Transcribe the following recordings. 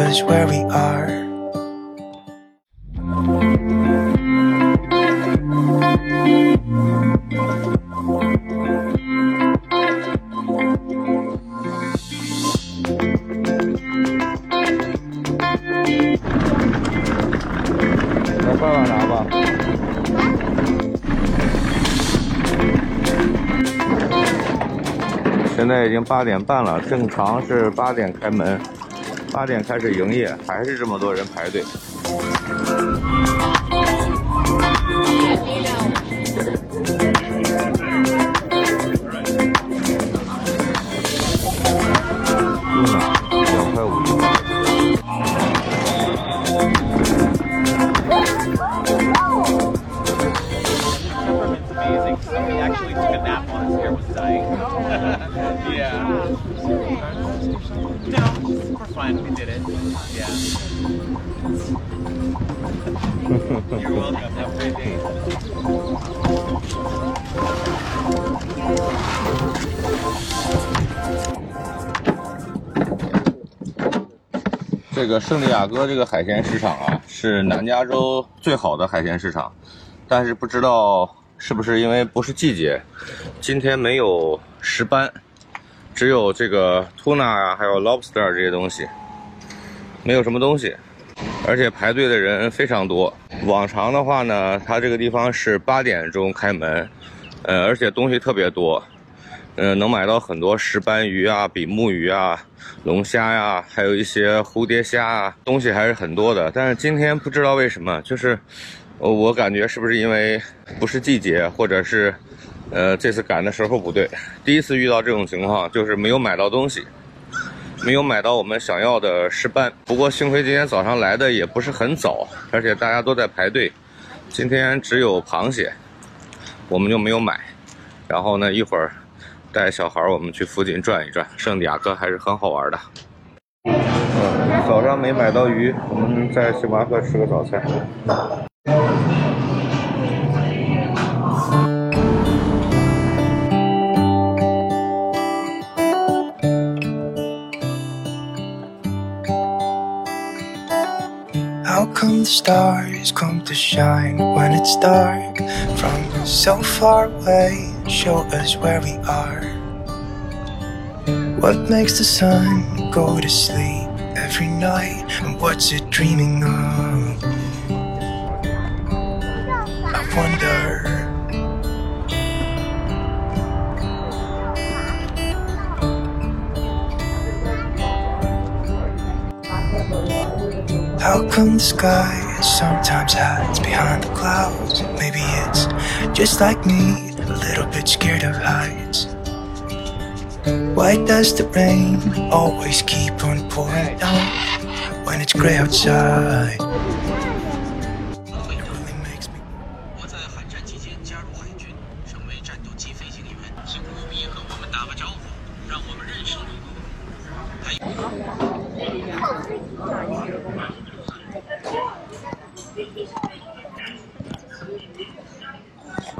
far away, show us where we are. Bye. 现在已经八点半了，正常是八点开门，八点开始营业，还是这么多人排队。Actually took a nap on us here was dying. yeah. No, we're fine. We did it. Yeah. You're welcome. Have a great day. 这个圣地亚哥这个海鲜市场啊，是南加州最好的海鲜市场，但是不知道是不是因为不是季节，今天没有石斑，只有这个 tuna 啊，还有 lobster 这些东西，没有什么东西，而且排队的人非常多。往常的话呢，它这个地方是八点钟开门，呃，而且东西特别多，呃，能买到很多石斑鱼啊、比目鱼啊、龙虾呀、还有一些蝴蝶虾啊，东西还是很多的。但是今天不知道为什么，就是，我感觉是不是因为不是季节，或者是，呃，这次赶的时候不对，第一次遇到这种情况，就是没有买到东西，没有买到我们想要的石斑。不过幸亏今天早上来的也不是很早，而且大家都在排队。今天只有螃蟹，我们就没有买。然后呢，一会儿带小孩我们去附近转一转，圣地亚哥还是很好玩的。嗯，早上没买到鱼，我们在星巴克吃个早餐。How come the stars come to shine when it's dark? From so far away, show us where we are. What makes the sun go to sleep every night? And what's it dreaming of? Wonder. How come the sky sometimes hides behind the clouds? Maybe it's just like me, a little bit scared of heights. Why does the rain always keep on pouring down when it's gray outside?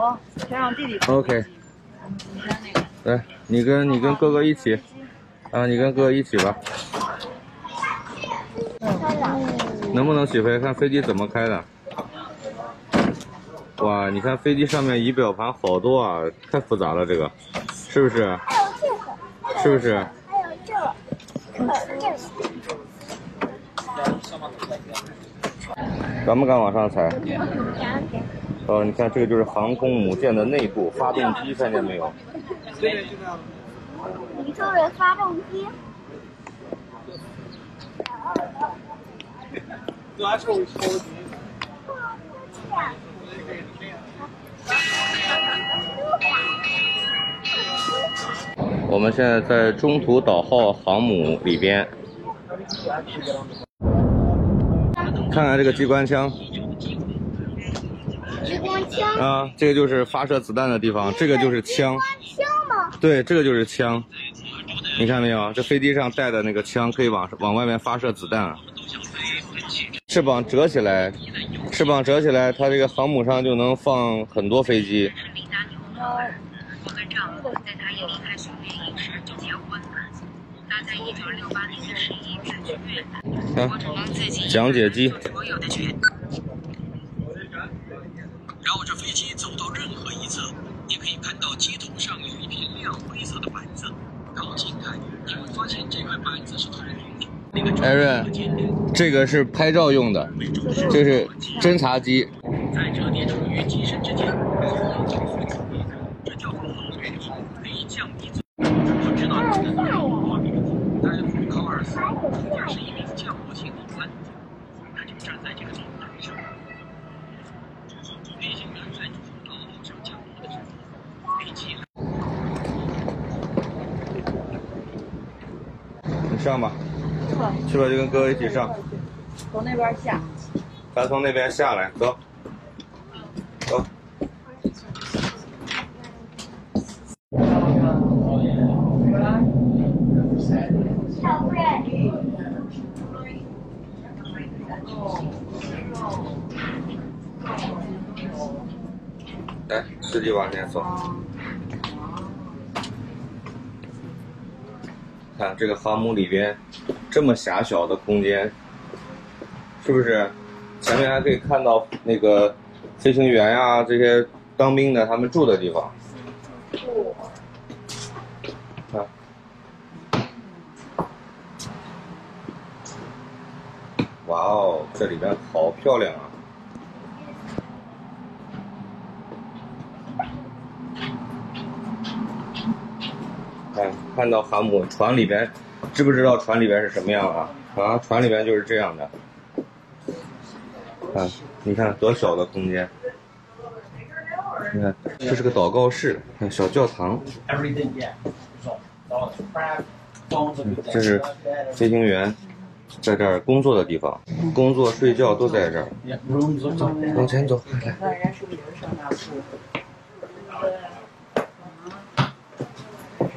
哦，先让弟弟 OK，你先那个。来，你跟你跟哥哥一起，啊，你跟哥哥一起吧。能不能起飞？看飞机怎么开的。哇，你看飞机上面仪表盘好多啊，太复杂了，这个，是不是？是不是？还有这个，这个。敢不敢往上踩？两点。哦，你看这个就是航空母舰的内部发动机，看见没有？你说的发动机。我们现在在中途岛号航母里边，看看这个机关枪枪。啊，这个就是发射子弹的地方，这个就是枪，枪吗？对，这个就是枪。你看没有？这飞机上带的那个枪可以往往外面发射子弹。翅膀折起来，翅膀折起来，它这个航母上就能放很多飞机。李大牛我跟丈夫在他一离开训练营时就结婚了。他在一九六看，讲解机，绕着飞机走到任何一侧，你可以看到机头上有一片亮灰色的板子。靠近看，你会发现这块板子是透明的。那个艾瑞，这个是拍照用的，这是侦察机。在折叠处于机身之间，这叫做后备翼，可以降低自。我知道你的能力不比但是考尔斯也是一名降落心理专家，他就站在这个平台上。飞行员在主道路上降落的时候，飞机你上吧，去吧，就跟哥哥一起上。从那边下。咱从那边下来，走，走。来，司机往前走。看这个航母里边这么狭小的空间，是不是？前面还可以看到那个飞行员呀、这些当兵的他们住的地方。看，哇哦，这里边好漂亮啊！看，看到航母船里边，知不知道船里边是什么样啊？啊，船里边就是这样的。啊，你看多小的空间！你看，这是个祷告室，小教堂。这是飞行员在这儿工作的地方，工作、睡觉都在这儿。往前走，来，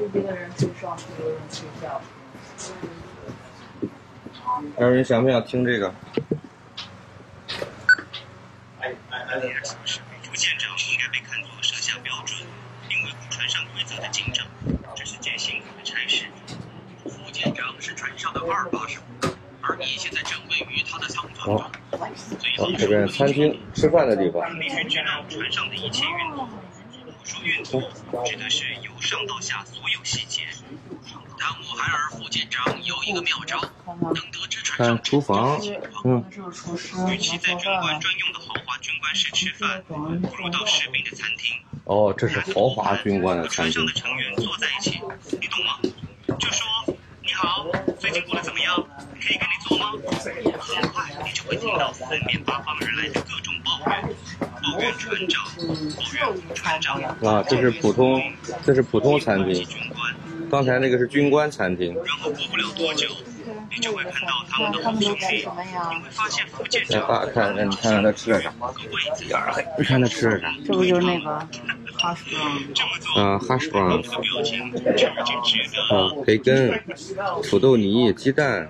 是不是也是上大铺？是一个人去上去，一个人睡觉。二人想不想听这个应该被看作设下标准，并上规则的警长，这是件辛苦的差事。副舰长是船上的二把手，而你现在正位于他的舱房中。最哦后，这边餐厅吃饭的地方。必须知道船上的一切运作。我说运作，指的是由上到下所有细节。达姆海尔副舰长有一个妙招，能得知船上看厨房，嗯，是个厨师，与其在军官专用的豪华军官室吃饭，不如到士兵的餐厅。哦，这是豪华军官的餐厅船上的。成员坐在一起，你懂吗？就说你好，最近过得怎么样？可以跟你做吗？很快你就会听到四面八方而来的各种抱怨，抱怨船长，抱怨副船长，啊，这是普通，这是普通餐厅。军官。刚才那个是军官餐厅。然后过不了多久，你就会看到他们的好兄弟，你会发现副舰来，长爸，看，看，你看看他吃了啥？你看他吃了啥？这不就是那个哈士奇？这么做，啊，hash 那 browns，个表情真真值得。啊，培根、土豆泥、鸡蛋，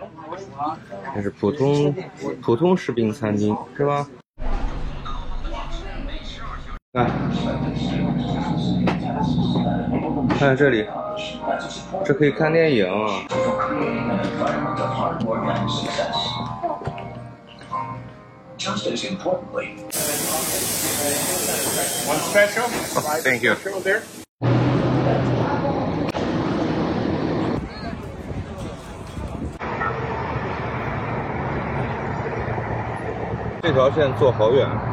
这是普通普通士兵餐厅是吧？看，看这里，这可以看电影。Thank you. 这条线坐好远。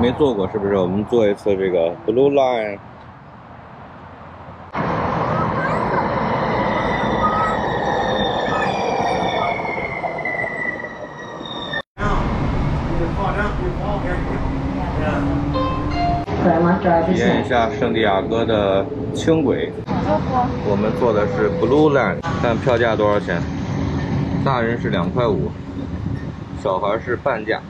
没坐过是不是？我们坐一次这个 Blue Line。体验一下圣地亚哥的轻轨。我们坐的是 Blue Line，看票价多少钱？大人是两块五，小孩是半价。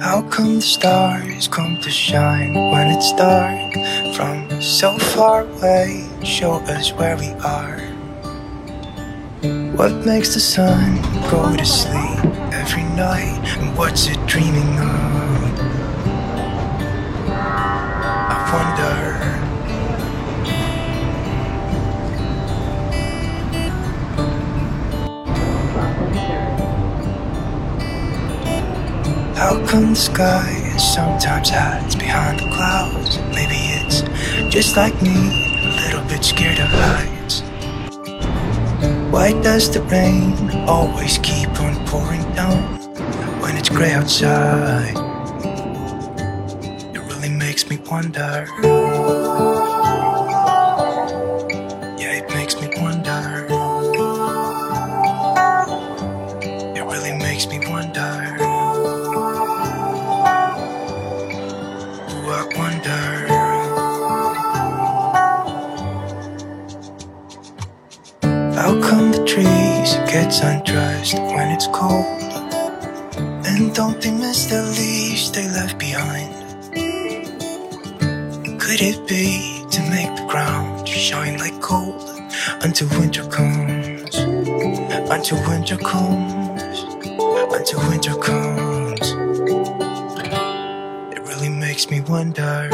How come the stars come to shine when it's dark? So far away, show us where we are. What makes the sun go to sleep every night? And what's it dreaming of? I wonder. How come the sky sometimes hides behind the clouds? Maybe it's just like me, a little bit scared of heights. Why does the rain always keep on pouring down when it's gray outside? It really makes me wonder. Trees get undressed when it's cold? And don't they miss the leaves they left behind? Could it be to make the ground shine like gold until winter comes? Until winter comes, until winter comes. It really makes me wonder.